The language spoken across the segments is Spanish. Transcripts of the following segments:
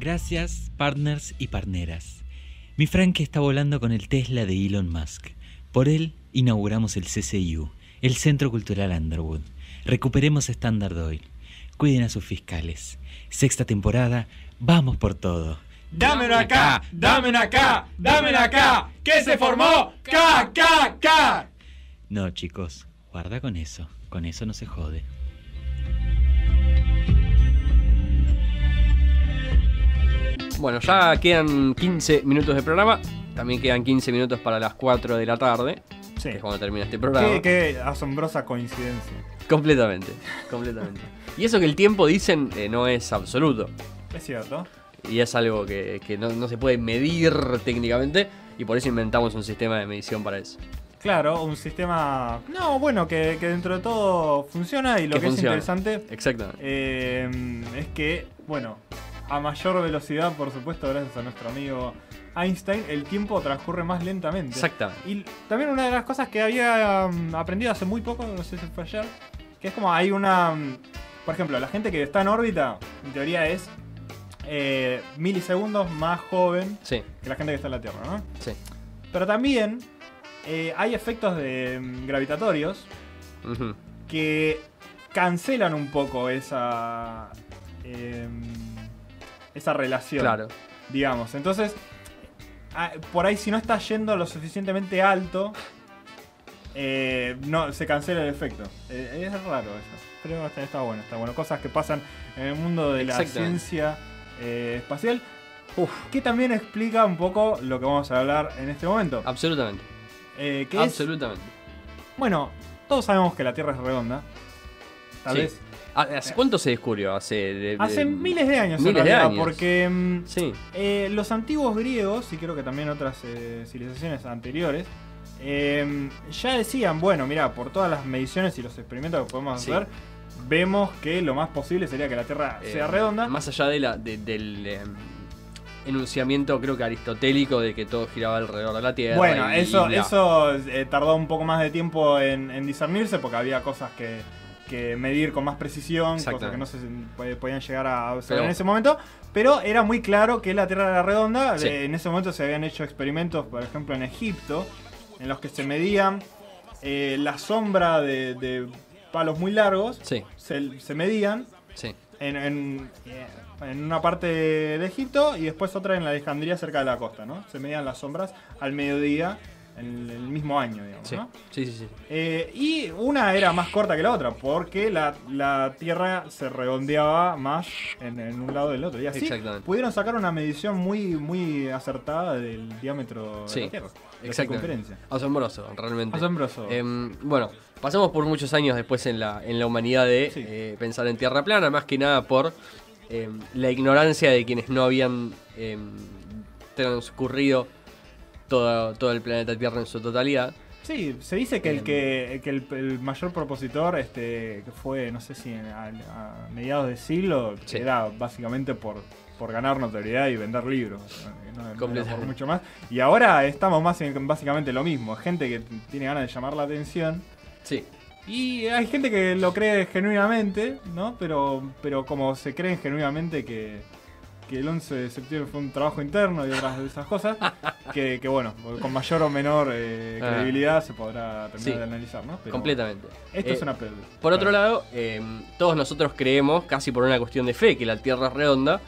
Gracias, partners y partneras. Mi Frank está volando con el Tesla de Elon Musk. Por él inauguramos el CCU, el Centro Cultural Underwood. Recuperemos Standard Oil. Cuiden a sus fiscales. Sexta temporada, vamos por todo. Dámelo acá, dámelo acá, dámelo acá, que se formó KKK. No, chicos, guarda con eso. Con eso no se jode. Bueno, ya quedan 15 minutos de programa. También quedan 15 minutos para las 4 de la tarde. Sí. Que es cuando termina este programa. Qué, qué asombrosa coincidencia. Completamente, completamente. Y eso que el tiempo, dicen, eh, no es absoluto. Es cierto. Y es algo que, que no, no se puede medir técnicamente. Y por eso inventamos un sistema de medición para eso. Claro, un sistema. No, bueno, que, que dentro de todo funciona y lo Que es interesante Exactamente. eh, es que, bueno, a mayor velocidad, por supuesto, gracias a nuestro amigo Einstein, el tiempo transcurre más lentamente. Exactamente. Y también una de las cosas que había um, aprendido hace muy poco, no sé si fue ayer, que es como hay una. um, Por ejemplo, la gente que está en órbita, en teoría es eh, milisegundos más joven Sí, que la gente que está en la Tierra, ¿no? sí. Pero también eh, hay efectos de, mm, gravitatorios que cancelan un poco esa. em, esa relación. Claro. Digamos. Entonces, ah, por ahí si no está yendo lo suficientemente alto, eh, no, se cancela el efecto. Eh, es raro eso. Pero está, está bueno, está bueno. Cosas que pasan en el mundo de la ciencia eh, espacial. Que también explica un poco lo que vamos a hablar en este momento. Absolutamente. Eh, que es, Absolutamente. bueno, todos sabemos que la Tierra es redonda. Tal Sí. vez. Ah, ¿Hace cuánto se descubrió? Hace, de- Hace miles de años, en de realidad, años. porque mm, Sí, eh, los antiguos griegos, y creo que también otras eh, civilizaciones anteriores, eh, ya decían, bueno, mira, por todas las mediciones y los experimentos que podemos Sí. hacer, vemos que lo más posible sería que la Tierra eh, sea redonda. Más allá de la, de- del eh, enunciamiento, creo que aristotélico, de que todo giraba alrededor de la Tierra. Bueno, y- eso, y eso eh, tardó un poco más de tiempo en, en discernirse porque había cosas que, que medir con más precisión, cosas que no se pod- podían llegar a observar en ese momento, pero era muy claro que la Tierra era redonda. Sí. Eh, En ese momento se habían hecho experimentos, por ejemplo, en Egipto, en los que se medían eh, la sombra de, de palos muy largos, Sí, se, se medían sí. en, en- eh, en una parte de Egipto y después otra en la Alejandría cerca de la costa, ¿no? Se medían las sombras al mediodía en el mismo año, digamos, Sí, ¿no? sí, sí. sí. Eh, y una era más corta que la otra, porque la, la Tierra se redondeaba más en, en un lado del otro. Y así Exactamente. pudieron sacar una medición muy, muy acertada del diámetro de la Tierra. La Exactamente. circunferencia. Asombroso, realmente. Asombroso. Em, bueno, pasamos por muchos años después en la, en la humanidad de Sí. eh, pensar en tierra plana, más que nada por em, la ignorancia de quienes no habían em, transcurrido todo, todo el planeta Tierra en su totalidad. Sí, se dice que el Em. que, que el, el mayor propositor este, que fue, no sé si en- a, a mediados de siglo, Sí. era básicamente por, por ganar notoriedad y vender libros. No, por mucho más. Y ahora estamos más en básicamente lo mismo. Gente que tiene ganas de llamar la atención. Sí, Y hay gente que lo cree genuinamente, ¿no? Pero, pero como se creen genuinamente que, que el 11 de septiembre fue un trabajo interno y otras de esas cosas, que, que bueno, con mayor o menor eh, Ah. credibilidad se podrá terminar Sí. de analizar, ¿no? Pero completamente. Esto Eh, es una pérdida. Por otro lado, em, todos nosotros creemos, casi por una cuestión de fe, que la Tierra es redonda,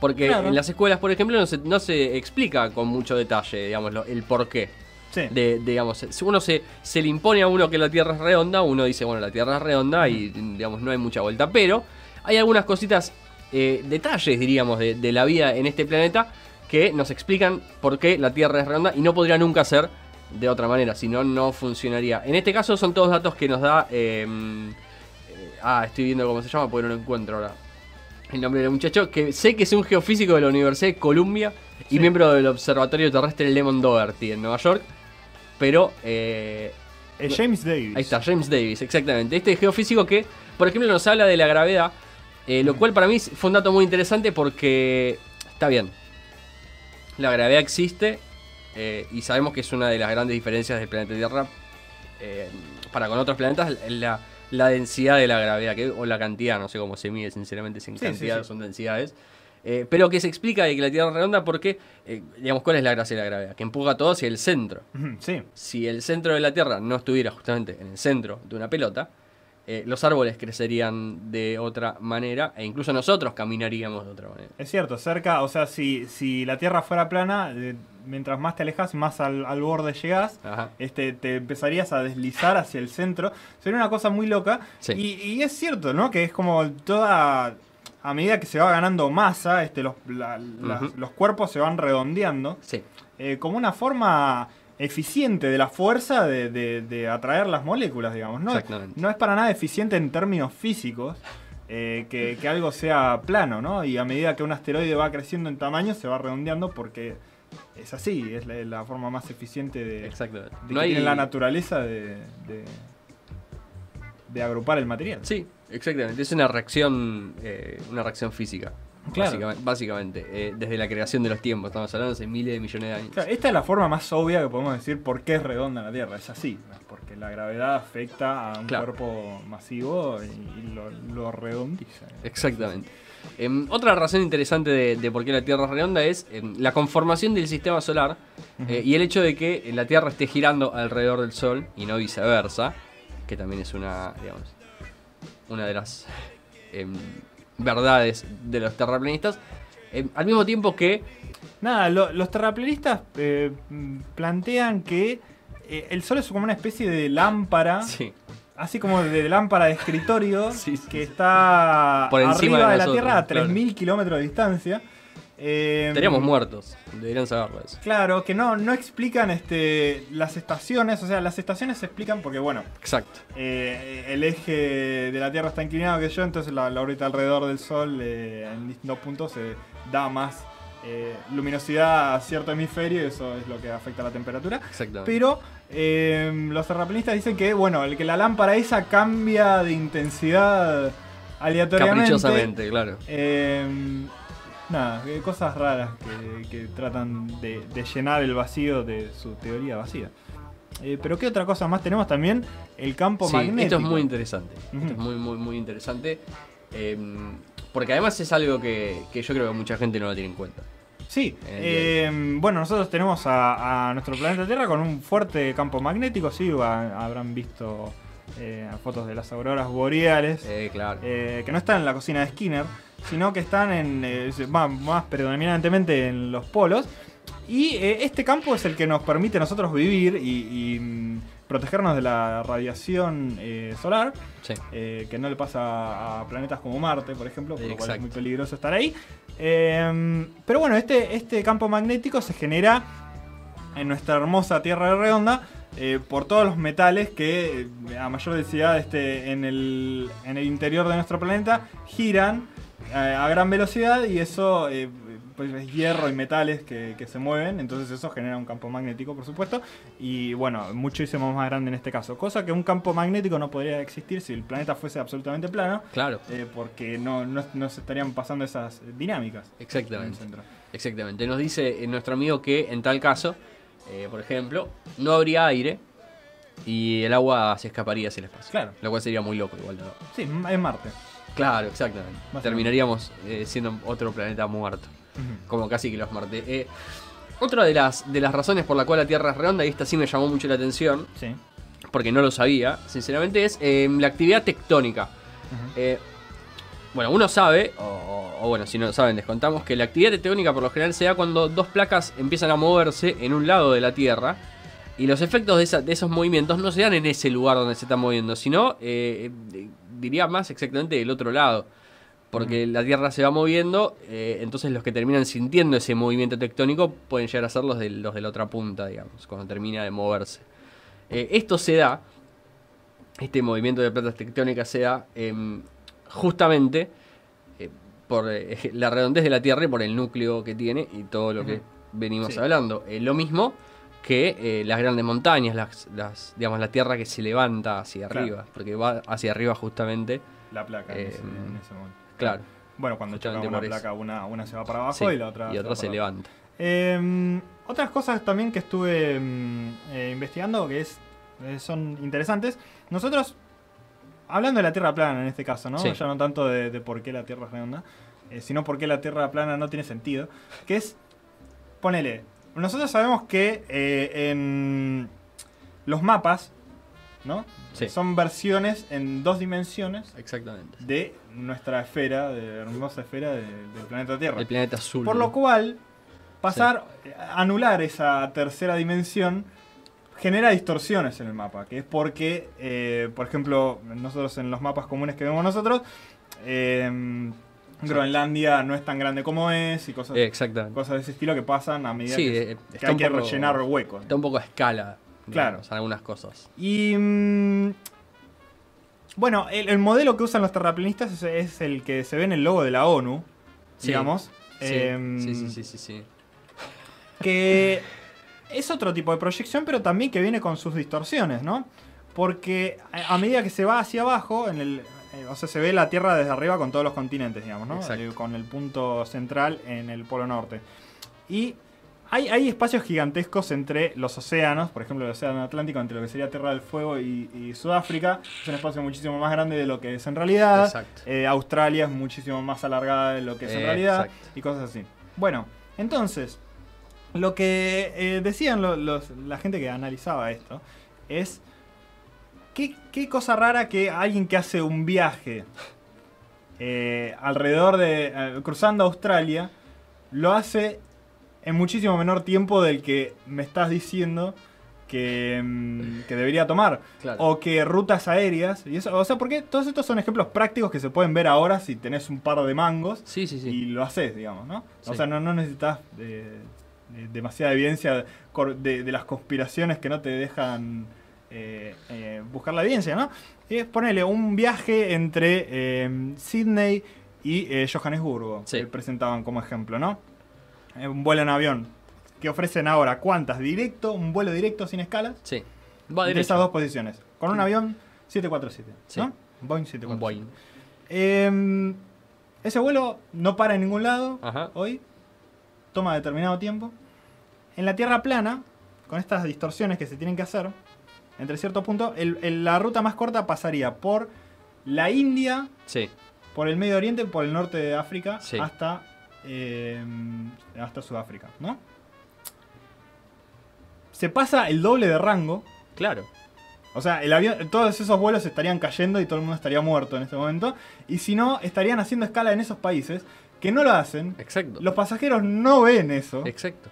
porque Claro. en las escuelas, por ejemplo, no se, no se explica con mucho detalle, digamos, el por qué. Sí. de, digamos, si uno se, se le impone a uno que la Tierra es redonda, uno dice, bueno, la Tierra es redonda y digamos, no hay mucha vuelta. Pero hay algunas cositas, eh, detalles, diríamos, de, de la vida en este planeta que nos explican por qué la Tierra es redonda y no podría nunca ser de otra manera, si no, no funcionaría. En este caso son todos datos que nos da... eh, eh, ah, estoy viendo cómo se llama porque no lo encuentro ahora. El nombre del muchacho, que sé que es un geofísico de la Universidad de Columbia y Sí. miembro del Observatorio Terrestre Lemon Doherty en Nueva York. Pero Eh, James Davis. ahí está, James Davis, exactamente. Este geofísico que, por ejemplo, nos habla de la gravedad, eh, lo cual para mí fue un dato muy interesante porque está bien. La gravedad existe eh, y sabemos que es una de las grandes diferencias del planeta Tierra eh, para con otros planetas, la, la densidad de la gravedad, que, o la cantidad, no sé cómo se mide, sinceramente, sin Sí, cantidad, sí. son densidades. Pero que se explica de que la Tierra es redonda porque, digamos, ¿cuál es la gracia de la gravedad? Que empuja todo hacia el centro. Si el centro de la Tierra no estuviera justamente en el centro de una pelota, eh, los árboles crecerían de otra manera e incluso nosotros caminaríamos de otra manera. Es cierto, cerca, o sea, si, si la Tierra fuera plana, eh, mientras más te alejas, más al, al borde llegás, Ajá. este, te empezarías a deslizar hacia el centro. Sería una cosa muy loca. Sí. Y, y es cierto, ¿no? Que es como toda... A medida que se va ganando masa, este, los, la- los cuerpos se van redondeando. Sí, eh, como una forma eficiente de la fuerza de, de- de atraer las moléculas, digamos. No, Exactamente. no es para nada eficiente en términos físicos eh, que, que algo sea plano, ¿no? Y a medida que un asteroide va creciendo en tamaño, se va redondeando porque es así, es la, la forma más eficiente de, de que hay... tiene la naturaleza de, de, de agrupar el material. Sí, exactamente. Es una reacción, eh, una reacción física. Claro. Básicamente, básicamente, eh, desde la creación de los tiempos. Estamos hablando hace miles de millones de años. Claro, esta es la forma más obvia que podemos decir por qué es redonda la Tierra. Es así, porque la gravedad afecta a un Claro. cuerpo masivo y, y lo, lo redondiza. Exactamente. Em, otra razón interesante de, de por qué la Tierra es redonda es em, la conformación del sistema solar eh, y el hecho de que la Tierra esté girando alrededor del Sol y no viceversa, que también es una, digamos, una de las em, verdades de los terraplanistas. Em, al mismo tiempo que Nada, lo- los terraplanistas eh, plantean que eh, el Sol es como una especie de lámpara, sí, así como de lámpara de escritorio, Sí, sí, que está Por encima arriba de de, la nosotros, Tierra a claro. 3.000 kilómetros de distancia. Eh, estaríamos muertos. Deberían saberlo eso. Claro, que no, no explican este, las estaciones, o sea, las estaciones se explican porque, bueno, Exacto. eh, el eje de la Tierra está inclinado que yo, entonces la, la órbita alrededor del Sol eh, en distintos puntos se da más eh, luminosidad a cierto hemisferio y eso es lo que afecta la temperatura. Exactamente. Pero eh, los terraplanistas dicen que, bueno, el que la lámpara esa cambia de intensidad aleatoriamente. Caprichosamente, claro. Nada, eh, cosas raras que, que tratan de, de llenar el vacío de su teoría vacía. Eh, pero ¿qué otra cosa más tenemos también? El campo Sí, magnético. esto es muy interesante. Esto es muy, muy, muy interesante. Eh, porque además es algo que, que yo creo que mucha gente no lo tiene en cuenta. Sí, eh, bueno, nosotros tenemos a, a nuestro planeta Tierra con un fuerte campo magnético, sí, habrán visto eh, fotos de las auroras boreales, Eh, claro. que no están en la cocina de Skinner, sino que están en, eh, más predominantemente en los polos. Y eh, este campo es el que nos permite a nosotros vivir y, y, mm, protegernos de la radiación eh, solar, sí. eh, que no le pasa a planetas como Marte, por ejemplo, por lo cual es muy peligroso estar ahí. Eh, pero bueno, este, este campo magnético se genera en nuestra hermosa Tierra redonda por todos los metales que a mayor densidad este, en, el, en el interior de nuestro planeta giran a gran velocidad y eso eh, pues es hierro y metales que, que se mueven, entonces eso genera un campo magnético por supuesto y bueno, muchísimo más grande en este caso, cosa que un campo magnético no podría existir si el planeta fuese absolutamente plano Claro. eh, porque no, no, no se estarían pasando esas dinámicas. en el Exactamente. centro. Exactamente. Nos dice eh, nuestro amigo que en tal caso, eh, por ejemplo, no habría aire y el agua se escaparía hacia el espacio. Claro. Lo cual sería muy loco igual. ¿no? Sí, es Marte. Claro, exactamente. Terminaríamos eh, siendo otro planeta muerto. Como casi que los Marte. Eh, otra de las, de las razones por la cual la Tierra es redonda, y esta sí me llamó mucho la atención, Sí. porque no lo sabía, sinceramente, es eh, la actividad tectónica. Eh, bueno, uno sabe, o, bueno, si no saben, les contamos que la actividad tectónica por lo general se da cuando dos placas empiezan a moverse en un lado de la Tierra. Y los efectos de, esa- de esos movimientos no se dan en ese lugar donde se están moviendo, sino, eh, diría más exactamente del otro lado. Porque la Tierra se va moviendo, eh, entonces los que terminan sintiendo ese movimiento tectónico pueden llegar a ser los de, los de la otra punta, digamos, cuando termina de moverse. Eh, esto se da, este movimiento de placas tectónicas se da em, justamente eh, por eh, la redondez de la Tierra y por el núcleo que tiene y todo lo que venimos Sí. hablando. Lo mismo que eh, las grandes montañas, las, las, digamos, la Tierra que se levanta hacia Claro. arriba, porque va hacia arriba justamente, La placa en, ese, en ese momento. claro, Bueno, cuando choca una placa, una, una se va para abajo sí, y la otra, y otra se levanta. Eh, otras cosas también que estuve mm, eh, investigando que es, eh, son interesantes. Nosotros, hablando de la Tierra plana en este caso, ¿no? Sí. Ya no tanto de, de por qué la Tierra es redonda. sino por qué la Tierra plana no tiene sentido. Que es, ponele, nosotros sabemos que eh, en los mapas, ¿no? Sí. Son versiones en dos dimensiones Exactamente. de nuestra esfera, de la hermosa esfera de- del planeta Tierra. El planeta azul. Por lo cual, pasar, eh, anular esa tercera dimensión genera distorsiones en el mapa, que es porque, eh, por ejemplo, nosotros en los mapas comunes que vemos nosotros, eh, Groenlandia no es tan grande como es y cosas, cosas de ese estilo que pasan a medida Sí, que, eh, hay que poco- rellenar huecos. Está un poco a escala. Claro. digamos, algunas cosas. Y mm, bueno, el, el modelo que usan los terraplanistas es, es el que se ve en el logo de la ONU, Sí. digamos. Sí, Em, sí, sí, sí, sí, sí. que es otro tipo de proyección, pero también que viene con sus distorsiones, ¿no? Porque a a medida que se va hacia abajo, en el, eh, o sea, se ve la Tierra desde arriba con todos los continentes, digamos, ¿no? Exacto. Eh, con el punto central en el Polo Norte. Y hay, hay espacios gigantescos entre los océanos, por ejemplo, el Océano Atlántico, entre lo que sería Tierra del Fuego y, y Sudáfrica. Es un espacio muchísimo más grande de lo que es en realidad. Exacto. Eh, Australia es muchísimo más alargada de lo que es en realidad. exacto. Y cosas así. Bueno, entonces, lo que eh, decían lo- los- la gente que analizaba esto es. ¿Qué, qué cosa rara que alguien que hace un viaje eh, alrededor de. eh, cruzando Australia lo hace en muchísimo menor tiempo del que me estás diciendo que, mm, que debería tomar. Claro. O que rutas aéreas. Y eso, o sea, porque todos estos son ejemplos prácticos que se pueden ver ahora si tenés un par de mangos Sí, sí, sí. y lo haces, digamos, ¿no? O sea, no, no necesitas de demasiada evidencia de las conspiraciones que no te dejan eh, eh, buscar la evidencia, ¿no? Y es ponerle un viaje entre eh, Sydney y Johannesburgo, Sí. que presentaban como ejemplo, ¿no? Un vuelo en avión. Que ofrecen ahora cuántas? Directo, un vuelo directo sin escalas. Sí. Va de esas dos posiciones. Con un avión 747, Sí. ¿no? Boeing Un 747. Boeing. Eh, ese vuelo no para en ningún lado Ajá. hoy, toma determinado tiempo. En la Tierra plana, con estas distorsiones que se tienen que hacer, entre cierto punto, el- el- la ruta más corta pasaría por la India, Sí. por el Medio Oriente, por el norte de África, Sí. hasta, eh, hasta Sudáfrica, ¿no? Se pasa el doble de rango. Claro. O sea, el avión, todos esos vuelos estarían cayendo y todo el mundo estaría muerto en este momento. Y si no, estarían haciendo escala en esos países que no lo hacen. Exacto. Los pasajeros no ven eso. Exacto.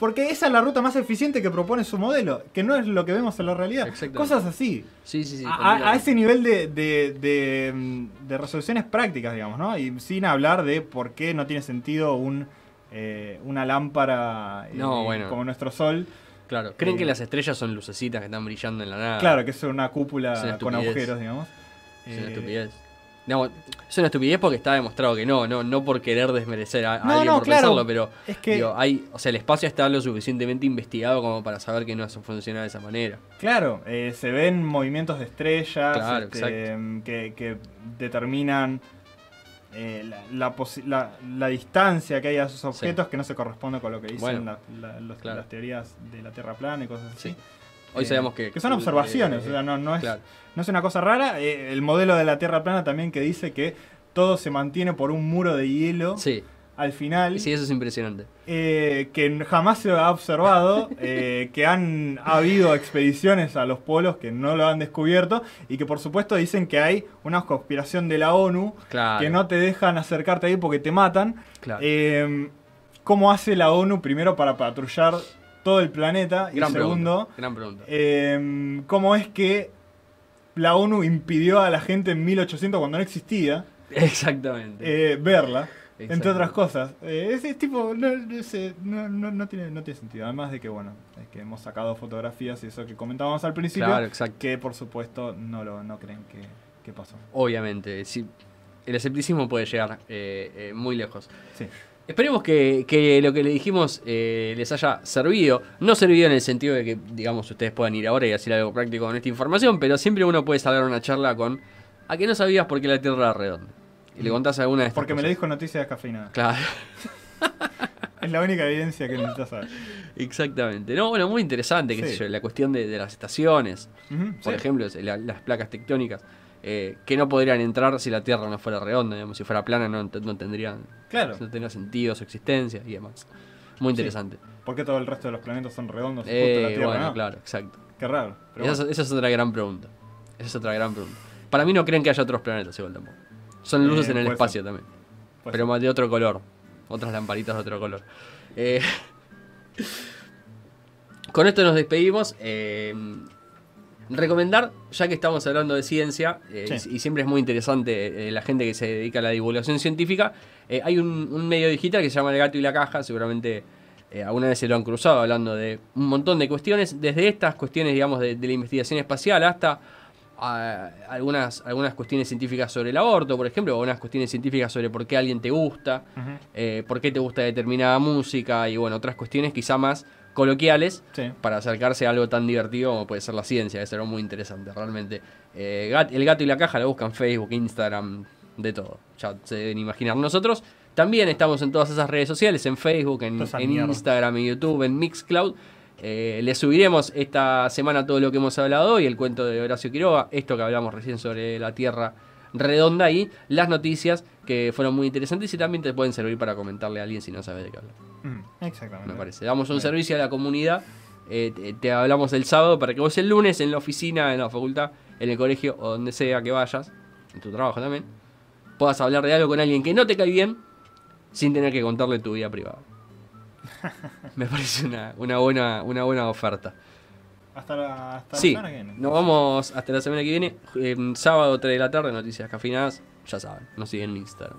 Porque esa es la ruta más eficiente que propone su modelo, que no es lo que vemos en la realidad. Cosas así. Sí, sí, sí. a, ese nivel de, de- de, mm, de resoluciones prácticas, digamos, ¿no? Y sin hablar de por qué no tiene sentido un, eh, una lámpara eh, bueno. como nuestro sol. Claro. ¿Creen Eh, que las estrellas son lucecitas que están brillando en la nada? Claro, que es una cúpula con agujeros, digamos. Es una Eh, estupidez. Digamos, es una estupidez porque está demostrado que no, no, no por querer desmerecer a, a No, alguien no, por claro. pensarlo, pero Es que, digo, hay, o sea, el espacio está lo suficientemente investigado como para saber que no funciona de esa manera. claro, eh, se ven movimientos de estrellas Claro, este, exacto. que, que determinan eh, la, la la- la distancia que hay a esos objetos que no se corresponde con lo que dicen Bueno, la- la- los- claro. las teorías de la Tierra plana y cosas así. Sí. Hoy Eh, sabemos que. que son observaciones, eh, o sea, no, no es, claro. no es una cosa rara. Eh, el modelo de la Tierra plana también que dice que todo se mantiene por un muro de hielo Sí, al final. sí, eso es impresionante. eh, que jamás se ha observado, eh, que han ha habido expediciones a los polos que no lo han descubierto y que por supuesto dicen que hay una conspiración de la ONU Claro. que no te dejan acercarte ahí porque te matan. Claro. Eh, ¿Cómo hace la ONU primero para patrullar todo el planeta? gran y segundo, pregunta. Gran pregunta. eh, ¿cómo es que la ONU impidió a la gente en 1800 cuando no existía Exactamente. eh, verla? Entre otras cosas. Eh, ese tipo no, tiene, no tiene sentido. Además de que, bueno, es que hemos sacado fotografías y eso que comentábamos al principio. Claro, exacto. Que por supuesto no lo no creen que, que pasó. Obviamente. Sí, el escepticismo puede llegar eh, eh, muy lejos. Sí. Esperemos que, que lo que le dijimos eh, les haya servido. No servido en el sentido de que, digamos, ustedes puedan ir ahora y hacer algo práctico con esta información, pero siempre uno puede salir a una charla con a que no sabías por qué la Tierra era redonda. Y le contás alguna de estas Porque me lo dijo Noticias Descafeinadas. Claro, Es la única evidencia que necesitas saber. exactamente. No, bueno, muy interesante, qué Sí. sé yo, la cuestión de, de las estaciones, por sí. ejemplo, la- las placas tectónicas. Eh, que no podrían entrar si la Tierra no fuera redonda, digamos, si fuera plana no, no tendrían Claro. no tendría sentido su existencia y demás. Muy interesante. ¿Por qué todo el resto de los planetas son redondos y justo Eh, la Tierra bueno, no? claro, exacto. Qué raro. Pero Esa, es- bueno. esa es otra gran pregunta. Esa es otra gran pregunta. Para mí no creen que haya otros planetas igual tampoco. Son luces Eh, en el espacio ser. también. Puede pero más de otro color. Otras lamparitas de otro color. Eh, con esto nos despedimos. Eh, recomendar, ya que estamos hablando de ciencia, eh, Sí. y, siempre es muy interesante eh, la gente que se dedica a la divulgación científica, eh, hay un, un medio digital que se llama El Gato y la Caja, seguramente alguna vez se lo han cruzado hablando de un montón de cuestiones, desde estas cuestiones, digamos, de, de la investigación espacial hasta algunas, algunas cuestiones científicas sobre el aborto, por ejemplo, o algunas cuestiones científicas sobre por qué alguien te gusta, eh, por qué te gusta determinada música y bueno, otras cuestiones quizá más coloquiales Sí. para acercarse a algo tan divertido como puede ser la ciencia, es algo muy interesante realmente. Eh, el gato y la caja la buscan Facebook, Instagram, de todo, ya se deben imaginar. Nosotros también estamos en todas esas redes sociales, en Facebook, en, en. Instagram, en YouTube, en Mixcloud. Eh, les subiremos esta semana todo lo que hemos hablado hoy, el cuento de Horacio Quiroga, esto que hablamos recién sobre la Tierra redonda y las noticias que fueron muy interesantes y también te pueden servir para comentarle a alguien si no sabes de qué hablar Ujú. Exactamente. me parece. Damos un Bien. servicio a la comunidad. eh, te, te hablamos el sábado para que vos el lunes en la oficina, en la facultad, en el colegio o donde sea que vayas, en tu trabajo también, puedas hablar de algo con alguien que no te cae bien sin tener que contarle tu vida privada. Me parece una, una buena, una buena oferta. Hasta la, hasta la Sí, semana que viene. nos vamos hasta la semana que viene. eh, sábado 3 de la tarde, noticias cafinadas. Ya saben, nos siguen en Instagram.